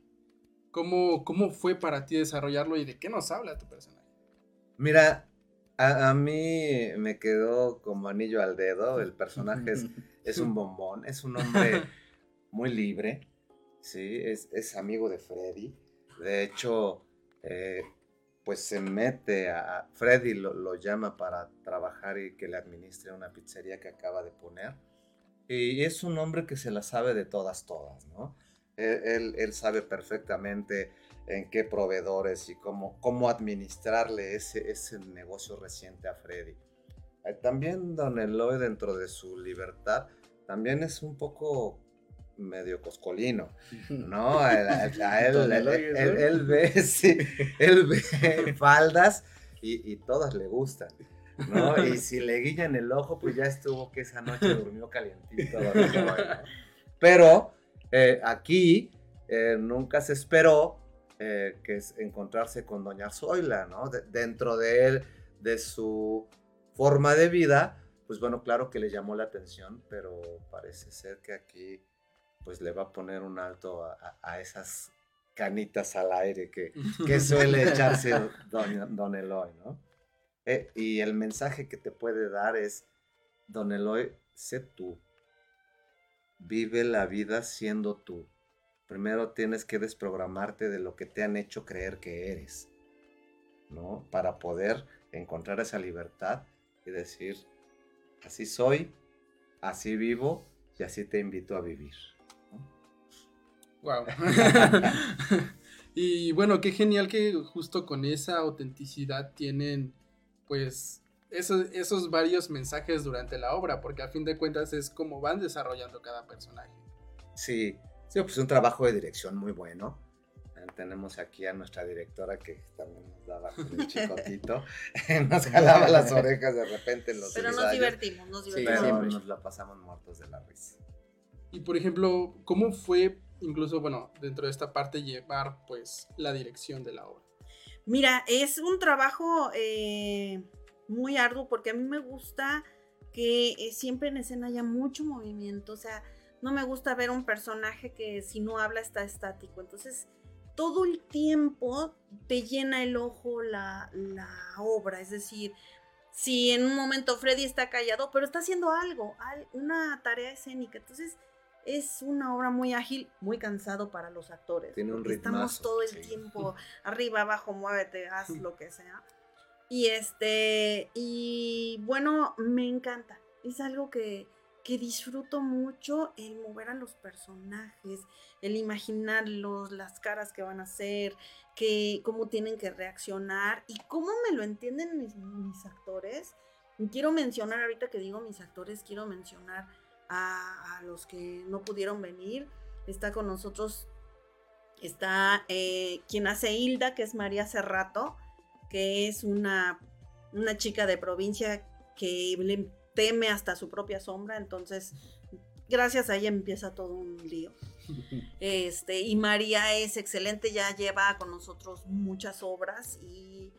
¿Cómo, ¿Cómo fue para ti desarrollarlo y de qué nos habla tu personaje? Mira, a, a mí me quedó como anillo al dedo, el personaje es, es un bombón, es un hombre muy libre, ¿sí? Es, es amigo de Freddy. De hecho, eh, pues se mete a... Freddy lo, llama para trabajar y que le administre una pizzería que acaba de poner. Y es un hombre que se la sabe de todas, todas, ¿no? Él, él- él sabe perfectamente en qué proveedores y cómo, cómo administrarle ese, ese negocio reciente a Freddy. Eh, También Don Eloy, dentro de su libertad, también es un poco medio coscolino, ¿no? A, él, él, él- ve, sí, él ve faldas y, y todas le gustan, ¿no? Y si le guiñan el ojo, pues ya estuvo que esa noche durmió calientito. ¿no? Pero eh, aquí eh, nunca se esperó eh, que es encontrarse con Doña Zoila, ¿no? De- dentro de él, de su forma de vida, pues bueno, claro que le llamó la atención, pero parece ser que aquí pues le va a poner un alto a, a- esas canitas al aire que, que suele echarse don, don Eloy, ¿no? Eh, y el mensaje que te puede dar es, Don Eloy, sé tú, vive la vida siendo tú. Primero tienes que desprogramarte de lo que te han hecho creer que eres, ¿no? Para poder encontrar esa libertad y decir, así soy, así vivo y así te invito a vivir. Wow. y bueno, qué genial que justo con esa autenticidad tienen pues esos, esos varios mensajes durante la obra, porque a fin de cuentas es como van desarrollando cada personaje. Sí, sí, pues un trabajo de dirección muy bueno. Eh, Tenemos aquí a nuestra directora que también nos daba con el chicotito, nos jalaba las orejas de repente en los Pero nos divertimos, nos Sí, divertimos. pero siempre. nos la pasamos muertos de la risa. Y por ejemplo, ¿cómo fue incluso, bueno, dentro de esta parte llevar pues la dirección de la obra? Mira, es un trabajo eh, muy arduo porque a mí me gusta que eh, siempre en escena haya mucho movimiento. O sea, no me gusta ver un personaje que si no habla está estático. Entonces, todo el tiempo te llena el ojo la, la obra. Es decir, si en un momento Freddy está callado, pero está haciendo algo, al- una tarea escénica. Entonces, es una obra muy ágil, muy cansado para los actores. Tiene un Estamos todo el sí. tiempo arriba, abajo, muévete, haz lo que sea. Y este, y bueno, me encanta. Es algo que, que disfruto mucho el mover a los personajes, el imaginarlos, las caras que van a hacer, que, cómo tienen que reaccionar y cómo me lo entienden mis, mis actores. Quiero mencionar, ahorita que digo mis actores, quiero mencionar a, a los que no pudieron venir. Está con nosotros, está eh, quien hace Hilda, que es María Cerrato, que es una, una chica de provincia que le teme hasta su propia sombra, entonces gracias a ella empieza todo un lío. Este, y María es excelente, ya lleva con nosotros muchas obras y,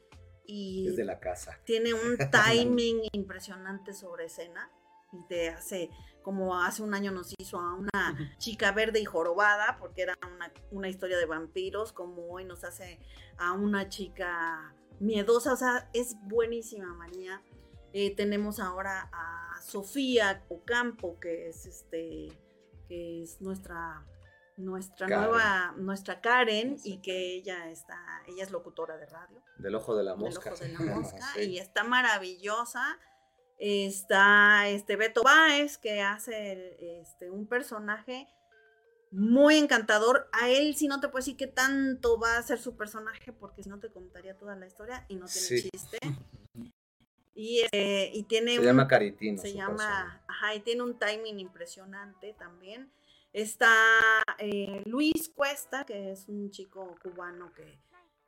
y Es de la casa. tiene un timing impresionante sobre escena. Y te hace, como hace un año nos hizo a una chica verde y jorobada, porque era una, una historia de vampiros, como hoy nos hace a una chica miedosa. O sea, es buenísima, María. Eh, tenemos ahora a Sofía Ocampo, que es este, que es nuestra nuestra Karen. nueva, nuestra Karen, y que ella está, ella es locutora de radio Del ojo de la del mosca. ojo de la mosca Sí. y está maravillosa. Está este Beto Báez que hace el- este, un personaje muy encantador. A él sí no te puedo decir qué tanto va a ser su personaje porque si no te contaría toda la historia y no tiene Sí. chiste. Y, eh, y tiene Se un, llama Caritino. se llama, persona. ajá, y tiene un timing impresionante también. Está eh, Luis Cuesta, que es un chico cubano que,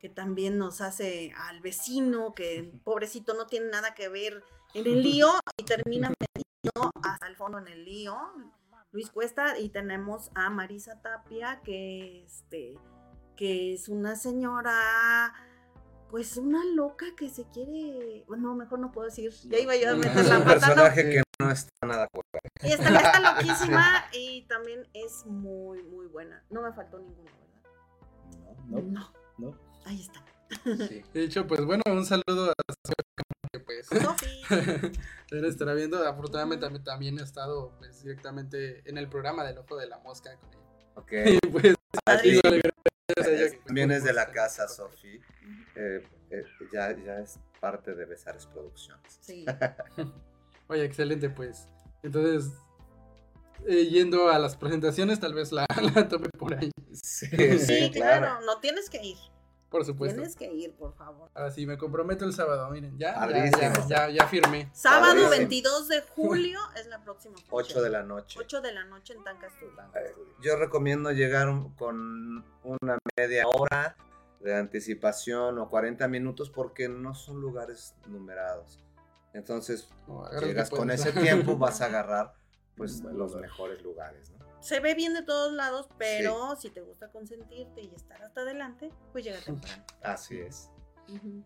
que también nos hace al vecino, que pobrecito no tiene nada que ver en el lío y termina metido hasta el fondo en el lío. Luis Cuesta y tenemos a Marisa Tapia, que este que es una señora pues una loca que se quiere, bueno, mejor no puedo decir, ya iba yo a meter Es la un pata, ¿no? personaje que no está nada. Y está, está loquísima y también es muy, muy buena. No me faltó ninguno, ¿verdad? No, No. no. Ahí está. Sí. De hecho, pues bueno, un saludo a Sofía, que pues Sofi. él estará viendo. Afortunadamente también, también he estado pues directamente en el programa del ojo de la mosca con ella. Ok. Y pues gracias pues, También es de la casa, Sofi. Eh, eh, ya, ya es parte de Besares Producciones. Sí. Oye, excelente, pues. Entonces, eh, yendo a las presentaciones, tal vez la, la tome por ahí, Sí, Sí, claro. No tienes que ir. Por supuesto. Tienes que ir, por favor. Ahora sí, me comprometo el sábado, miren, ya, ya, ya, ya, ya firmé. Sábado Padrísimo. 22 de julio es la próxima. función. 8 de la noche. 8 de la noche en Tanca Studio. Eh, Yo recomiendo llegar con una media hora de anticipación o 40 minutos porque no son lugares numerados. Entonces, No, llegas con ese tiempo, vas a agarrar pues los mejores lugares, ¿no? Se ve bien de todos lados, pero si te gusta consentirte y estar hasta adelante, pues llega temprano. Así es.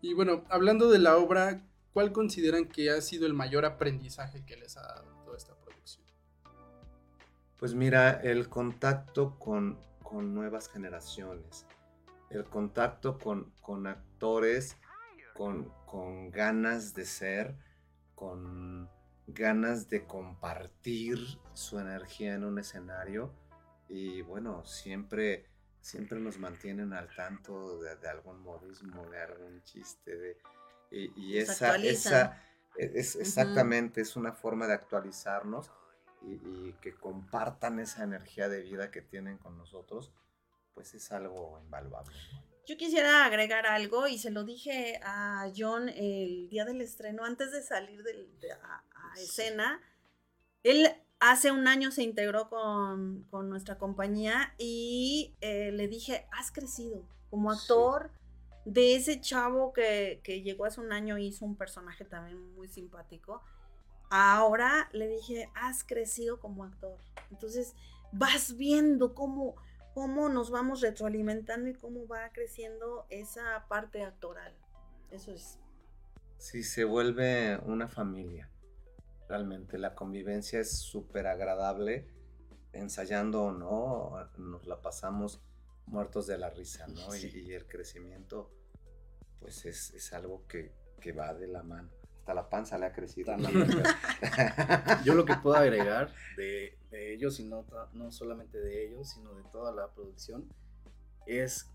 Y bueno, hablando de la obra, ¿cuál consideran que ha sido el mayor aprendizaje que les ha dado toda esta producción? Pues mira, el contacto con, con nuevas generaciones, el contacto con, con actores con, con ganas de ser, con ganas de compartir su energía en un escenario y bueno, siempre, siempre nos mantienen al tanto de, de algún modismo, de algún chiste, de, y, y esa, esa, e, es, exactamente, es una forma de actualizarnos y, y que compartan esa energía de vida que tienen con nosotros, pues es algo invaluable. Yo quisiera agregar algo y se lo dije a John el día del estreno, antes de salir del- de- a. escena. Él hace un año se integró con, con nuestra compañía y eh, le dije, has crecido como Sí. actor de ese chavo que, que llegó hace un año y hizo un personaje también muy simpático. Ahora le dije, has crecido como actor. Entonces vas viendo cómo, cómo nos vamos retroalimentando y cómo va creciendo esa parte actoral. Eso es. Sí, se vuelve una familia. Realmente la convivencia es súper agradable. Ensayando o no, nos la pasamos muertos de la risa, ¿no? Y- Sí. Y, el crecimiento, pues es, es algo que, que va de la mano. Hasta la panza le ha crecido. Yo lo que puedo agregar de, de ellos, y no, no solamente de ellos, sino de toda la producción, es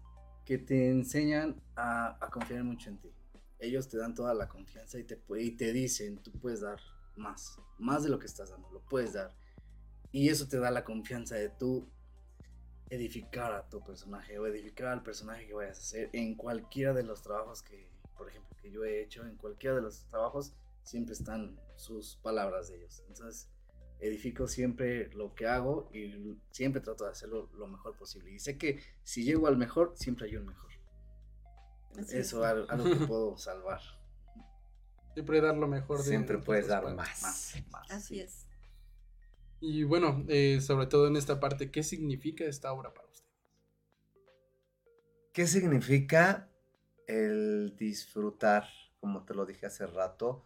que te enseñan a, a confiar mucho en ti. Ellos te dan toda la confianza y te, y te dicen, tú puedes dar más, más de lo que estás dando, lo puedes dar. Y eso te da la confianza de tú edificar a tu personaje o edificar al personaje que vayas a hacer en cualquiera de los trabajos que, por ejemplo, que yo he hecho, en cualquiera de los trabajos siempre están sus palabras de ellos. Entonces, edifico siempre lo que hago y siempre trato de hacerlo lo mejor posible. Y sé que si llego al mejor, siempre hay un mejor. Así Eso es al- algo que puedo salvar. Siempre dar lo mejor. de- Siempre de puedes dar más. Más, más. Así es. Y bueno, eh, sobre todo en esta parte, ¿qué significa esta obra para usted? ¿Qué significa el disfrutar, como te lo dije hace rato,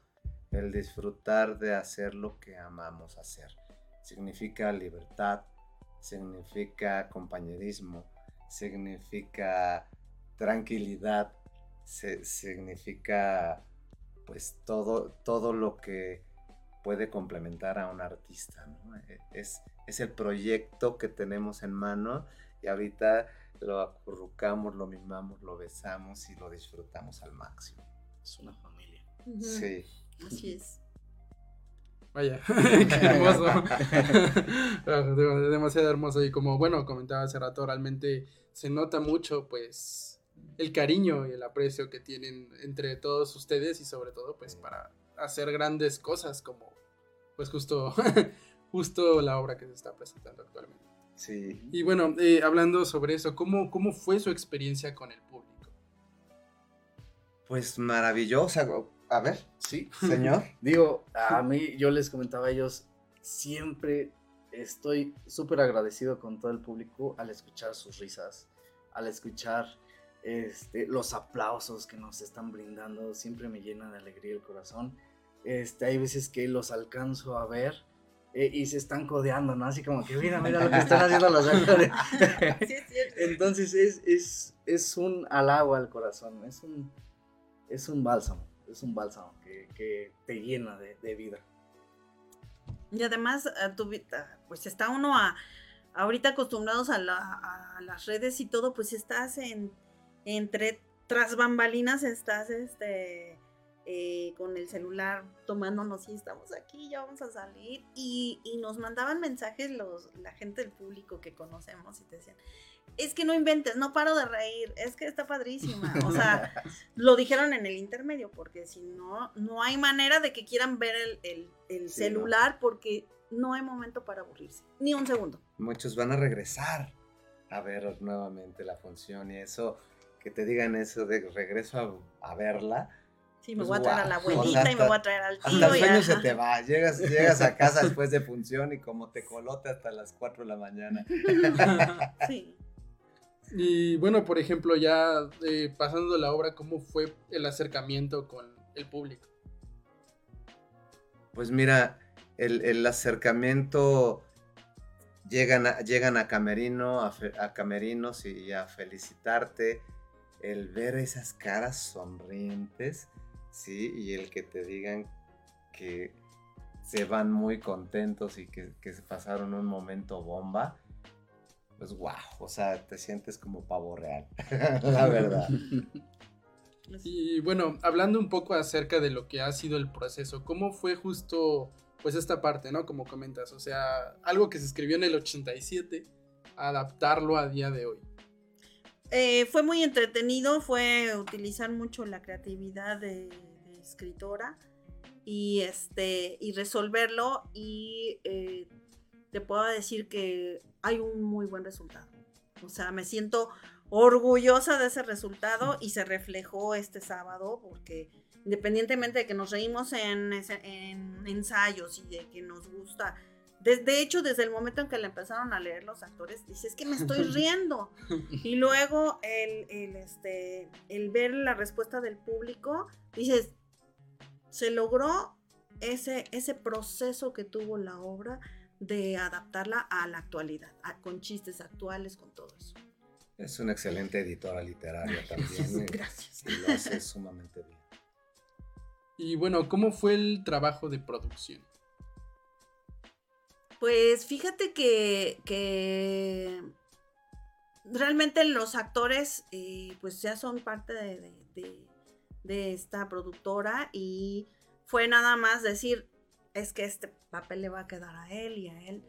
el disfrutar de hacer lo que amamos hacer? Significa libertad, significa compañerismo, significa tranquilidad, se- significa pues todo, todo lo que puede complementar a un artista, ¿no? E- Es, es el proyecto que tenemos en mano y ahorita lo acurrucamos, lo mimamos, lo besamos y lo disfrutamos al máximo. Es una familia. Ujú, Sí. Así es. Vaya, qué hermoso. Dem- Demasiado hermoso. Y como, bueno, comentaba hace rato, realmente se nota mucho, pues, el cariño y el aprecio que tienen entre todos ustedes y sobre todo, pues, para hacer grandes cosas como, pues, justo, justo la obra que se está presentando actualmente. Sí. Y bueno, eh, hablando sobre eso, ¿cómo, ¿cómo fue su experiencia con el público? Pues maravillosa. A ver, Sí. señor. Digo, a mí, yo les comentaba a ellos, siempre estoy súper agradecido con todo el público al escuchar sus risas, al escuchar este, los aplausos que nos están brindando, siempre me llena de alegría el corazón. Este, hay veces que los alcanzo a ver eh, y se están codeando, ¿no? Así como que, mira, mira lo que están haciendo los actores. Sí, es cierto. Entonces es, es, es un halago al corazón, es un, es un bálsamo, es un bálsamo que, que te llena de, de vida. Y además, eh, tu ah, pues está uno a, ahorita acostumbrados a, la- a las redes y todo, pues estás en, entre, tras bambalinas estás este, eh, con el celular tomándonos y estamos aquí, ya vamos a salir. Y, y nos mandaban mensajes los, la gente del público que conocemos y te decían, es que no inventes, no paro de reír, es que está padrísima. O sea, lo dijeron en el intermedio, porque si no, no hay manera de que quieran ver el, el- el Sí, celular porque no hay momento para aburrirse, ni un segundo. Muchos van a regresar a ver nuevamente la función y eso, que te digan eso de regreso a, a verla. Sí, me Pues, voy a traer a la o sea, abuelita y me voy a traer al tío. Hasta el sueño se te va. Llegas, llegas a casa después de función y como te colote hasta las 4 de la mañana. Sí. Y bueno, por ejemplo, ya eh, pasando la obra, ¿cómo fue el acercamiento con el público? Pues mira, el, el acercamiento llegan a, llegan a Camerino, a, fe- a Camerinos y a felicitarte. El ver esas caras sonrientes, sí, y el que te digan que se van muy contentos y que, que se pasaron un momento bomba. Pues wow, o sea, te sientes como pavo real, la verdad. Y bueno, hablando un poco acerca de lo que ha sido el proceso, ¿cómo fue justo pues esta parte, ¿no? Como comentas, o sea, algo que se escribió en el 87, adaptarlo a día de hoy. Eh, fue muy entretenido, fue utilizar mucho la creatividad de, escritora y este y resolverlo y eh, te puedo decir que hay un muy buen resultado. O sea, me siento orgullosa de ese resultado y se reflejó este sábado porque independientemente de que nos reímos en, en ensayos y de que nos gusta, de, de hecho desde el momento en que le empezaron a leer los actores, dices que me estoy riendo. Y luego el, el, este, el ver la respuesta del público, dices, se logró ese, ese proceso que tuvo la obra de adaptarla a la actualidad, a- con chistes actuales, con todo eso. Es una excelente editora literaria también. y- Gracias. Y lo hace sumamente bien. Y bueno, ¿cómo fue el trabajo de producción? Pues fíjate que, realmente los actores eh, pues ya son parte de, esta productora y fue nada más decir es que este papel le va a quedar a él y a él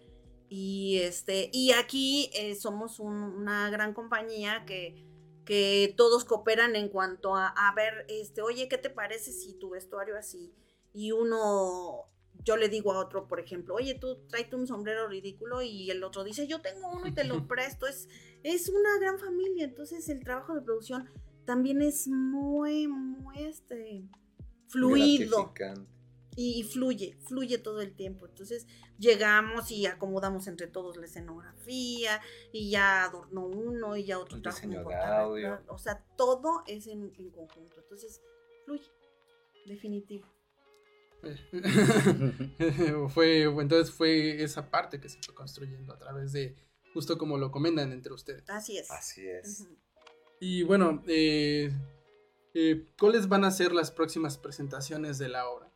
y este y aquí eh, somos un- una gran compañía que que todos cooperan en cuanto a, a ver este oye qué te parece si tu vestuario así y uno yo le digo a otro, por ejemplo, oye, tú tráete un sombrero ridículo y el otro dice, yo tengo uno y te lo presto. Es, es una gran familia, entonces el trabajo de producción también es muy, muy este, fluido y, y fluye, fluye todo el tiempo. Entonces llegamos y acomodamos entre todos la escenografía y ya adornó uno y ya otro El trajo un diseño de audio. O sea, todo es en, en conjunto. Entonces fluye, definitivo. fue, entonces fue esa parte que se fue construyendo a través de, justo como lo comentan entre ustedes. Así es. Así es. Y bueno, eh, eh, ¿cuáles van a ser las próximas presentaciones de la obra?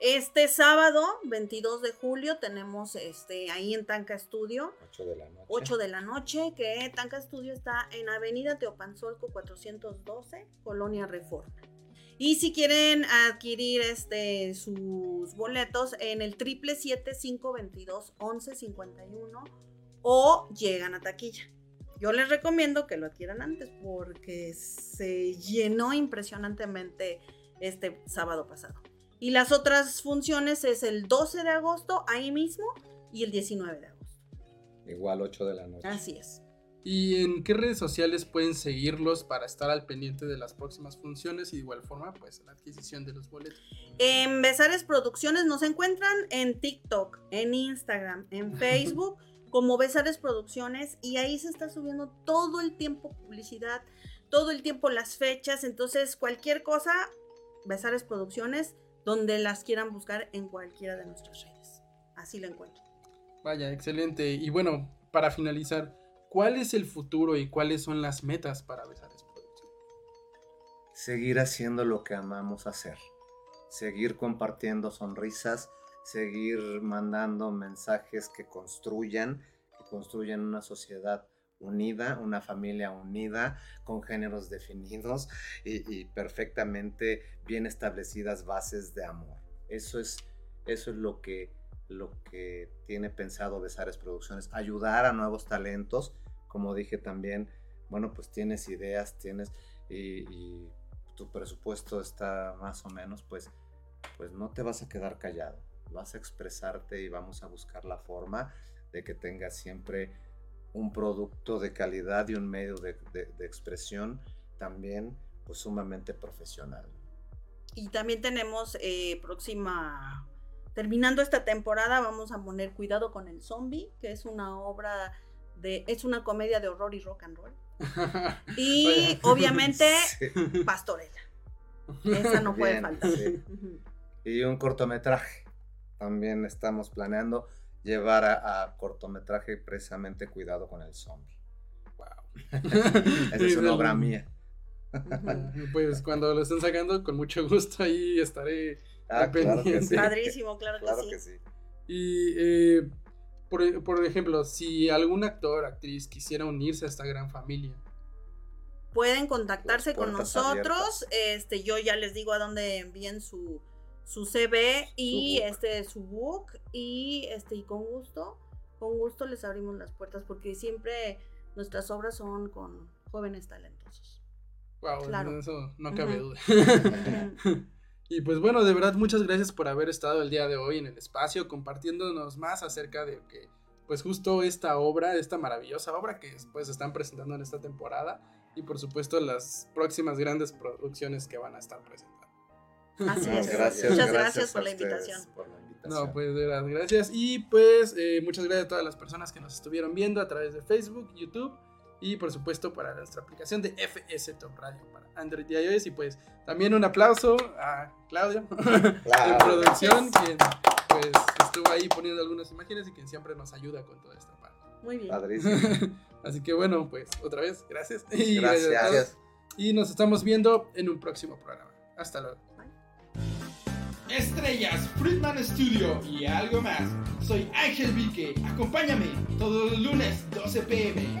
Este sábado, 22 de julio, tenemos este ahí en Tanca Estudio, 8 de la noche. 8 de la noche, que Tanca Estudio está en Avenida Teopanzolco 412, Colonia Reforma. Y si quieren adquirir este, sus boletos en el 777-522-1151 o llegan a taquilla. Yo les recomiendo que lo adquieran antes porque se llenó impresionantemente este sábado pasado. Y las otras funciones es el 12 de agosto, ahí mismo, y el 19 de agosto. Igual 8 de la noche. Así es. ¿Y en qué redes sociales pueden seguirlos para estar al pendiente de las próximas funciones y de igual forma, pues, la adquisición de los boletos? En Besares Producciones nos encuentran en TikTok, en Instagram, en Facebook, como Besares Producciones, y ahí se está subiendo todo el tiempo publicidad, todo el tiempo las fechas, entonces cualquier cosa, Besares Producciones, donde las quieran buscar en cualquiera de nuestras redes. Así lo encuentro. Vaya, excelente. Y bueno, para finalizar, ¿cuál es el futuro y cuáles son las metas para Besares Producciones? Seguir haciendo lo que amamos hacer. Seguir compartiendo sonrisas. Seguir mandando mensajes que construyan, que construyan una sociedad unida, una familia unida, con géneros definidos y, y perfectamente bien establecidas bases de amor. Eso es, eso es lo que, lo que tiene pensado Besares Producciones, ayudar a nuevos talentos, como dije también, bueno, pues tienes ideas, tienes y, tu presupuesto está más o menos, pues, pues no te vas a quedar callado, vas a expresarte y vamos a buscar la forma de que tengas siempre un producto de calidad y un medio de expresión también pues sumamente profesional. Y también tenemos eh, próxima, terminando esta temporada, vamos a poner Cuidado con el Zombie, que es una obra de, es una comedia de horror y rock and roll. Y obviamente Sí, Pastorela. Esa no puede Bien, faltar. sí. Y un cortometraje. También estamos planeando llevar a, a cortometraje precisamente cuidado con el zombie. Esa es una obra mía. Pues cuando lo estén sacando, con mucho gusto ahí estaré. Ah, claro que pendiente. sí. Padrísimo, claro que Claro sí. que sí. Y, eh, por, por ejemplo, si algún actor, actriz quisiera unirse a esta gran familia, Pueden contactarse con nosotros. Este, yo ya les digo a dónde envíen su, su CV y book. este su book. Y este, y con gusto, con gusto les abrimos las puertas porque siempre nuestras obras son con jóvenes talentosos. wow, Claro. eso no cabe duda. Y pues bueno, de verdad, muchas gracias por haber estado el día de hoy en el espacio, compartiéndonos más acerca de que, pues justo esta obra, esta maravillosa obra que pues están presentando en esta temporada y por supuesto las próximas grandes producciones que van a estar presentando. Así No, es. gracias, Muchas gracias, gracias por la invitación. por la invitación. No, pues de verdad, gracias. Y pues eh, muchas gracias a todas las personas que nos estuvieron viendo a través de Facebook, YouTube y por supuesto para nuestra aplicación de FS Top Radio para Android y iOS. Y pues también un aplauso a Claudio en Claro. producción, quien pues estuvo ahí poniendo algunas imágenes y quien siempre nos ayuda con toda esta parte. Muy bien. Padrísimo. Así que bueno, pues otra vez, gracias. Y Gracias. Y nos estamos viendo en un próximo programa. Hasta luego. Estrellas, Friedman Studio y algo más. Soy Ángel Vique. Acompáñame todos los lunes, 12 pm.